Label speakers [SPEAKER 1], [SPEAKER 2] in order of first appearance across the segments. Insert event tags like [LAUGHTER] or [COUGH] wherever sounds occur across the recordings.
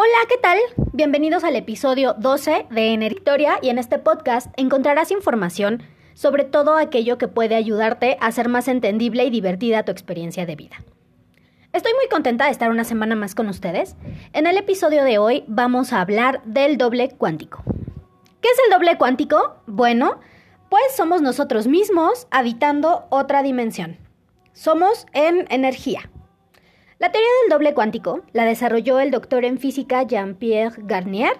[SPEAKER 1] Hola, ¿qué tal? Bienvenidos al episodio 12 de Eneritoria y en este podcast encontrarás información sobre todo aquello que puede ayudarte a hacer más entendible y divertida tu experiencia de vida. Estoy muy contenta de estar una semana más con ustedes. En el episodio de hoy vamos a hablar del doble cuántico. ¿Qué es el doble cuántico? Bueno, pues somos nosotros mismos habitando otra dimensión. Somos en energía. La teoría del doble cuántico la desarrolló el doctor en física Jean-Pierre Garnier.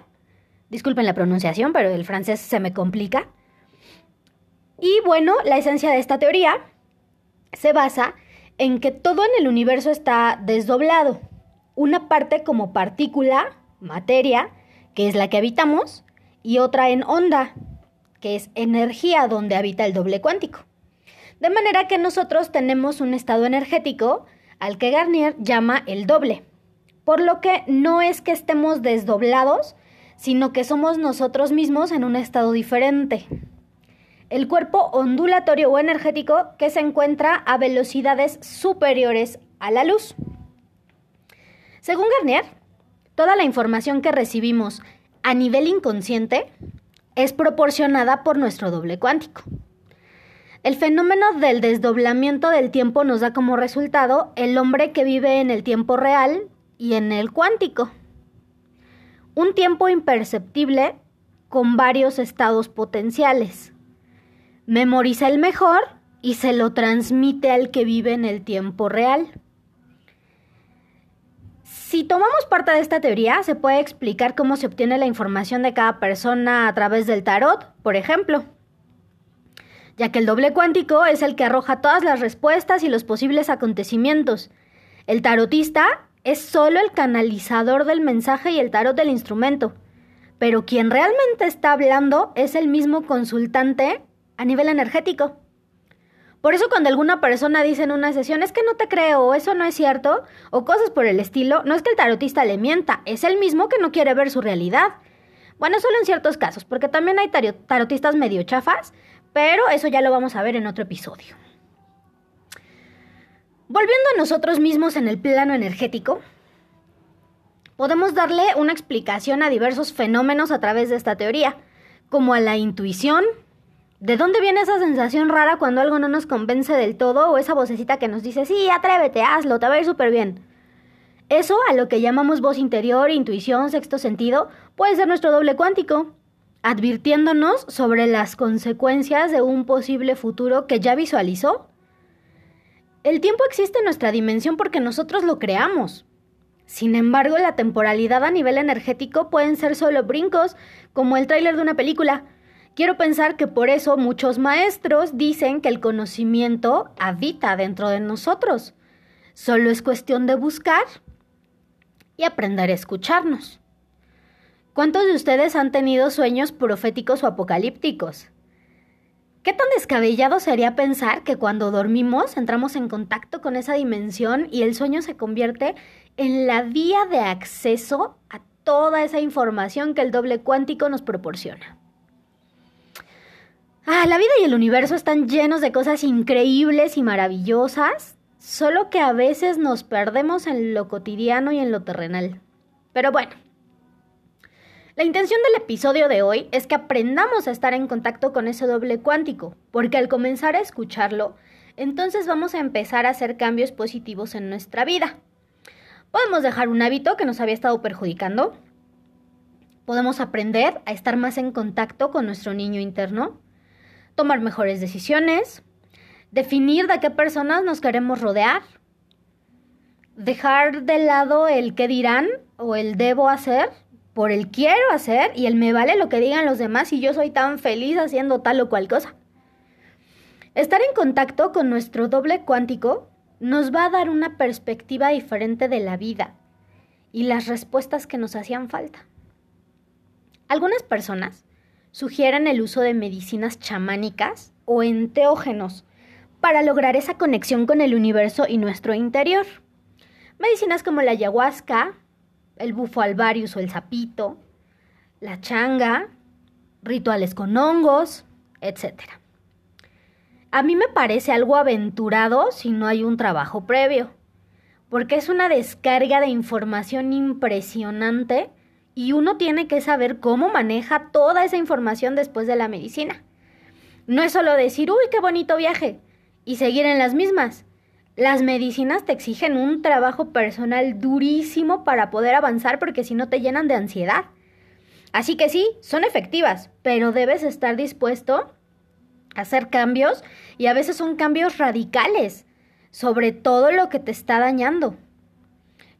[SPEAKER 1] Disculpen la pronunciación, pero el francés se me complica. Y bueno, la esencia de esta teoría se basa en que todo en el universo está desdoblado. Una parte como partícula, materia, que es la que habitamos, y otra en onda, que es energía donde habita el doble cuántico. De manera que nosotros tenemos un estado energético al que Garnier llama el doble. Por lo que no es que estemos desdoblados, sino que somos nosotros mismos en un estado diferente. El cuerpo ondulatorio o energético que se encuentra a velocidades superiores a la luz. Según Garnier, toda la información que recibimos a nivel inconsciente es proporcionada por nuestro doble cuántico. El fenómeno del desdoblamiento del tiempo nos da como resultado el hombre que vive en el tiempo real y en el cuántico. Un tiempo imperceptible con varios estados potenciales. Memoriza el mejor y se lo transmite al que vive en el tiempo real. Si tomamos parte de esta teoría, se puede explicar cómo se obtiene la información de cada persona a través del tarot, por ejemplo ya que el doble cuántico es el que arroja todas las respuestas y los posibles acontecimientos. El tarotista es solo el canalizador del mensaje y el tarot del instrumento, pero quien realmente está hablando es el mismo consultante a nivel energético. Por eso cuando alguna persona dice en una sesión es que no te creo o eso no es cierto o cosas por el estilo, no es que el tarotista le mienta, es el mismo que no quiere ver su realidad. Bueno, solo en ciertos casos, porque también hay tarotistas medio chafas pero eso ya lo vamos a ver en otro episodio. Volviendo a nosotros mismos en el plano energético, podemos darle una explicación a diversos fenómenos a través de esta teoría, como a la intuición, ¿De dónde viene esa sensación rara cuando algo no nos convence del todo o esa vocecita que nos dice, sí, atrévete, hazlo, te va a ir súper bien? Eso, a lo que llamamos voz interior, intuición, sexto sentido, puede ser nuestro doble cuántico advirtiéndonos sobre las consecuencias de un posible futuro que ya visualizó. El tiempo existe en nuestra dimensión porque nosotros lo creamos. Sin embargo, la temporalidad a nivel energético pueden ser solo brincos, como el tráiler de una película. Quiero pensar que por eso muchos maestros dicen que el conocimiento habita dentro de nosotros. Solo es cuestión de buscar y aprender a escucharnos. ¿Cuántos de ustedes han tenido sueños proféticos o apocalípticos? ¿Qué tan descabellado sería pensar que cuando dormimos entramos en contacto con esa dimensión y el sueño se convierte en la vía de acceso a toda esa información que el doble cuántico nos proporciona? Ah, la vida y el universo están llenos de cosas increíbles y maravillosas, solo que a veces nos perdemos en lo cotidiano y en lo terrenal. Pero bueno, la intención del episodio de hoy es que aprendamos a estar en contacto con ese doble cuántico, porque al comenzar a escucharlo, entonces vamos a empezar a hacer cambios positivos en nuestra vida. Podemos dejar un hábito que nos había estado perjudicando. Podemos aprender a estar más en contacto con nuestro niño interno. Tomar mejores decisiones. Definir de qué personas nos queremos rodear. Dejar de lado el qué dirán o el debo hacer por el quiero hacer y el me vale lo que digan los demás y yo soy tan feliz haciendo tal o cual cosa. Estar en contacto con nuestro doble cuántico nos va a dar una perspectiva diferente de la vida y las respuestas que nos hacían falta. Algunas personas sugieren el uso de medicinas chamánicas o enteógenos para lograr esa conexión con el universo y nuestro interior. Medicinas como la ayahuasca, el bufo alvarius o el sapito, la changa, rituales con hongos, etc. A mí me parece algo aventurado si no hay un trabajo previo, porque es una descarga de información impresionante y uno tiene que saber cómo maneja toda esa información después de la medicina. No es solo decir, uy, qué bonito viaje, y seguir en las mismas. Las medicinas te exigen un trabajo personal durísimo para poder avanzar porque si no te llenan de ansiedad. Así que sí, son efectivas, pero debes estar dispuesto a hacer cambios y a veces son cambios radicales sobre todo lo que te está dañando.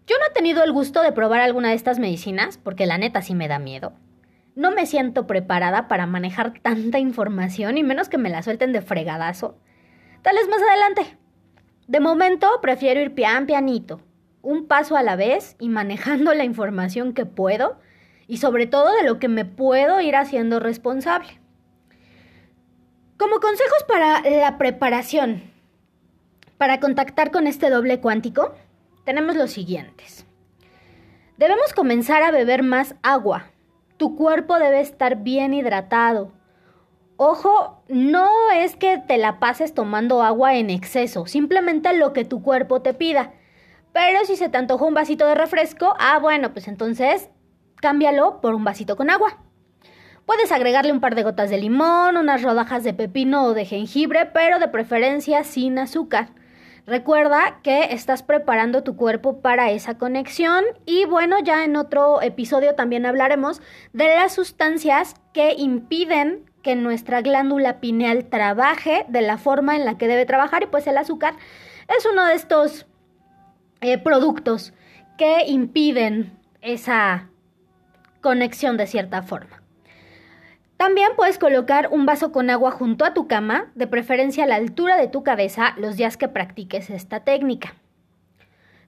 [SPEAKER 1] Yo no he tenido el gusto de probar alguna de estas medicinas porque la neta sí me da miedo. No me siento preparada para manejar tanta información y menos que me la suelten de fregadazo. Tal vez más adelante. De momento prefiero ir pian pianito, un paso a la vez y manejando [LAUGHS] la información que puedo y sobre todo de lo que me puedo ir haciendo responsable. Como consejos para la preparación para contactar con este doble cuántico, tenemos los siguientes. Debemos comenzar a beber más agua. Tu cuerpo debe estar bien hidratado. Ojo, no es que te la pases tomando agua en exceso, simplemente lo que tu cuerpo te pida. Pero si se te antoja un vasito de refresco, ah, bueno, pues entonces cámbialo por un vasito con agua. Puedes agregarle un par de gotas de limón, unas rodajas de pepino o de jengibre, pero de preferencia sin azúcar. Recuerda que estás preparando tu cuerpo para esa conexión y bueno, ya en otro episodio también hablaremos de las sustancias que impiden que nuestra glándula pineal trabaje de la forma en la que debe trabajar y pues el azúcar es uno de estos eh, productos que impiden esa conexión de cierta forma. También puedes colocar un vaso con agua junto a tu cama, de preferencia a la altura de tu cabeza, los días que practiques esta técnica.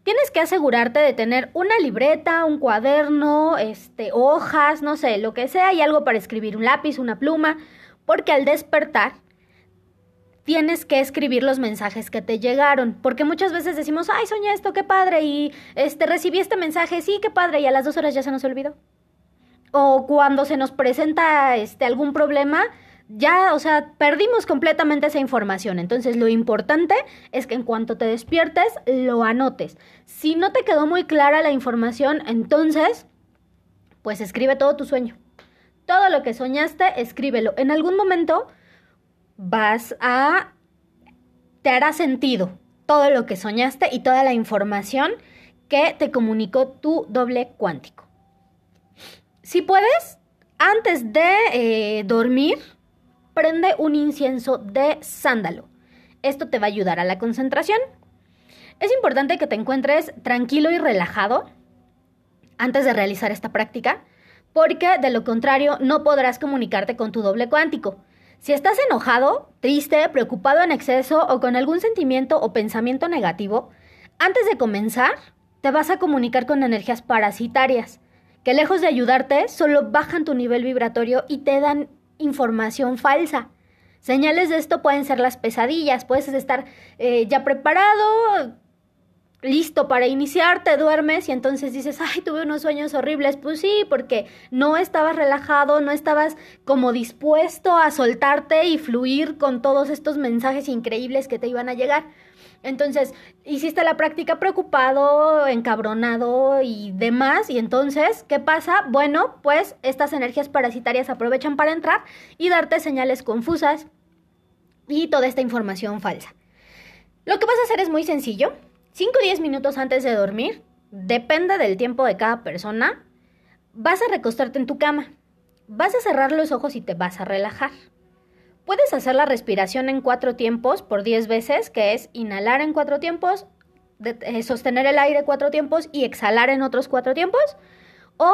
[SPEAKER 1] Tienes que asegurarte de tener una libreta, un cuaderno, este, hojas, no sé, lo que sea, y algo para escribir, un lápiz, una pluma, porque al despertar tienes que escribir los mensajes que te llegaron, porque muchas veces decimos, ay, soñé esto, qué padre, y este, recibí este mensaje, sí, qué padre, y a las dos horas ya se nos olvidó. O cuando se nos presenta este, algún problema, ya, o sea, perdimos completamente esa información. Entonces, lo importante es que en cuanto te despiertes, lo anotes. Si no te quedó muy clara la información, entonces, pues escribe todo tu sueño. Todo lo que soñaste, escríbelo. En algún momento vas a... te hará sentido todo lo que soñaste y toda la información que te comunicó tu doble cuántico. Si puedes, antes de eh, dormir, prende un incienso de sándalo. Esto te va a ayudar a la concentración. Es importante que te encuentres tranquilo y relajado antes de realizar esta práctica, porque de lo contrario no podrás comunicarte con tu doble cuántico. Si estás enojado, triste, preocupado en exceso o con algún sentimiento o pensamiento negativo, antes de comenzar, te vas a comunicar con energías parasitarias que lejos de ayudarte, solo bajan tu nivel vibratorio y te dan información falsa. Señales de esto pueden ser las pesadillas, puedes estar eh, ya preparado, listo para iniciar, te duermes y entonces dices, ay, tuve unos sueños horribles. Pues sí, porque no estabas relajado, no estabas como dispuesto a soltarte y fluir con todos estos mensajes increíbles que te iban a llegar. Entonces, hiciste la práctica preocupado, encabronado y demás, y entonces, ¿qué pasa? Bueno, pues estas energías parasitarias aprovechan para entrar y darte señales confusas y toda esta información falsa. Lo que vas a hacer es muy sencillo. 5 o 10 minutos antes de dormir, depende del tiempo de cada persona, vas a recostarte en tu cama. Vas a cerrar los ojos y te vas a relajar. Puedes hacer la respiración en cuatro tiempos por 10 veces, que es inhalar en cuatro tiempos, eh, sostener el aire cuatro tiempos y exhalar en otros cuatro tiempos. O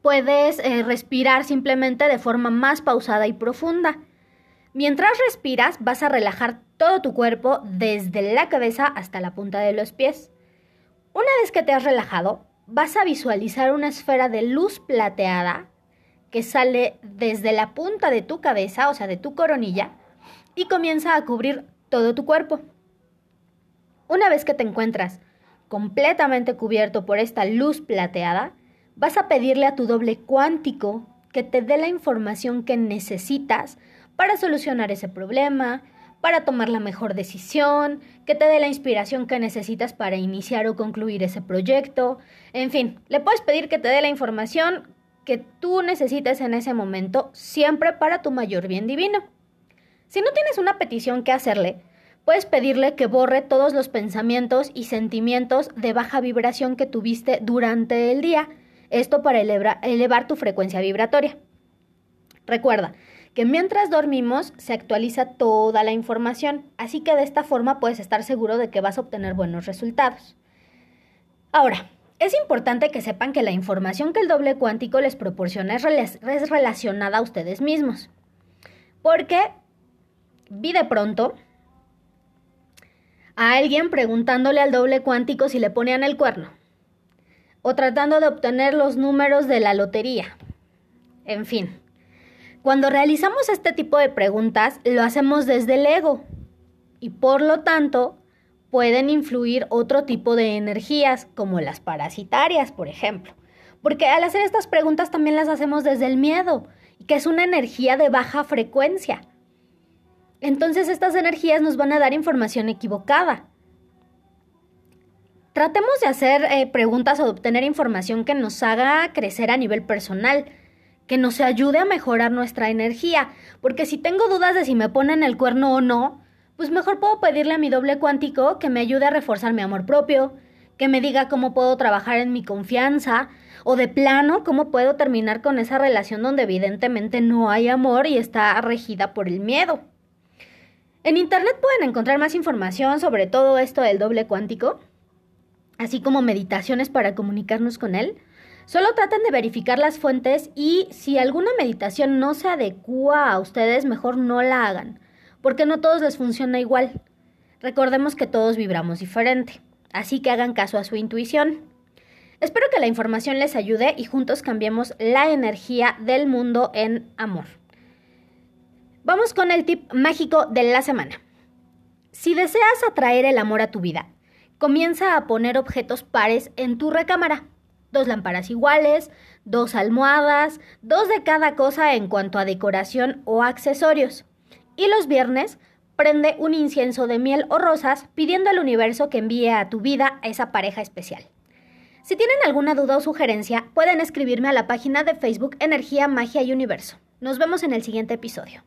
[SPEAKER 1] puedes eh, respirar simplemente de forma más pausada y profunda. Mientras respiras, vas a relajar todo tu cuerpo desde la cabeza hasta la punta de los pies. Una vez que te has relajado, vas a visualizar una esfera de luz plateada que sale desde la punta de tu cabeza, o sea, de tu coronilla, y comienza a cubrir todo tu cuerpo. Una vez que te encuentras completamente cubierto por esta luz plateada, vas a pedirle a tu doble cuántico que te dé la información que necesitas para solucionar ese problema, para tomar la mejor decisión, que te dé la inspiración que necesitas para iniciar o concluir ese proyecto. En fin, le puedes pedir que te dé la información que tú necesites en ese momento, siempre para tu mayor bien divino. Si no tienes una petición que hacerle, puedes pedirle que borre todos los pensamientos y sentimientos de baja vibración que tuviste durante el día, esto para elevar, tu frecuencia vibratoria. Recuerda, que mientras dormimos se actualiza toda la información, así que de esta forma puedes estar seguro de que vas a obtener buenos resultados. Ahora, es importante que sepan que la información que el doble cuántico les proporciona es, relacionada a ustedes mismos. Porque vi de pronto a alguien preguntándole al doble cuántico si le ponían el cuerno. O tratando de obtener los números de la lotería. En fin. Cuando realizamos este tipo de preguntas, lo hacemos desde el ego y por lo tanto pueden influir otro tipo de energías, como las parasitarias, por ejemplo. Porque al hacer estas preguntas también las hacemos desde el miedo, que es una energía de baja frecuencia. Entonces estas energías nos van a dar información equivocada. Tratemos de hacer eh, preguntas o de obtener información que nos haga crecer a nivel personal que nos ayude a mejorar nuestra energía, porque si tengo dudas de si me ponen el cuerno o no, pues mejor puedo pedirle a mi doble cuántico que me ayude a reforzar mi amor propio, que me diga cómo puedo trabajar en mi confianza, o de plano cómo puedo terminar con esa relación donde evidentemente no hay amor y está regida por el miedo. En Internet pueden encontrar más información sobre todo esto del doble cuántico, así como meditaciones para comunicarnos con él. Solo traten de verificar las fuentes y si alguna meditación no se adecua a ustedes, mejor no la hagan, porque no todos les funciona igual. Recordemos que todos vibramos diferente, así que hagan caso a su intuición. Espero que la información les ayude y juntos cambiemos la energía del mundo en amor. Vamos con el tip mágico de la semana. Si deseas atraer el amor a tu vida, comienza a poner objetos pares en tu recámara dos lámparas iguales, dos almohadas, dos de cada cosa en cuanto a decoración o accesorios. Y los viernes, prende un incienso de miel o rosas pidiendo al universo que envíe a tu vida a esa pareja especial. Si tienen alguna duda o sugerencia, pueden escribirme a la página de Facebook Energía, Magia y Universo. Nos vemos en el siguiente episodio.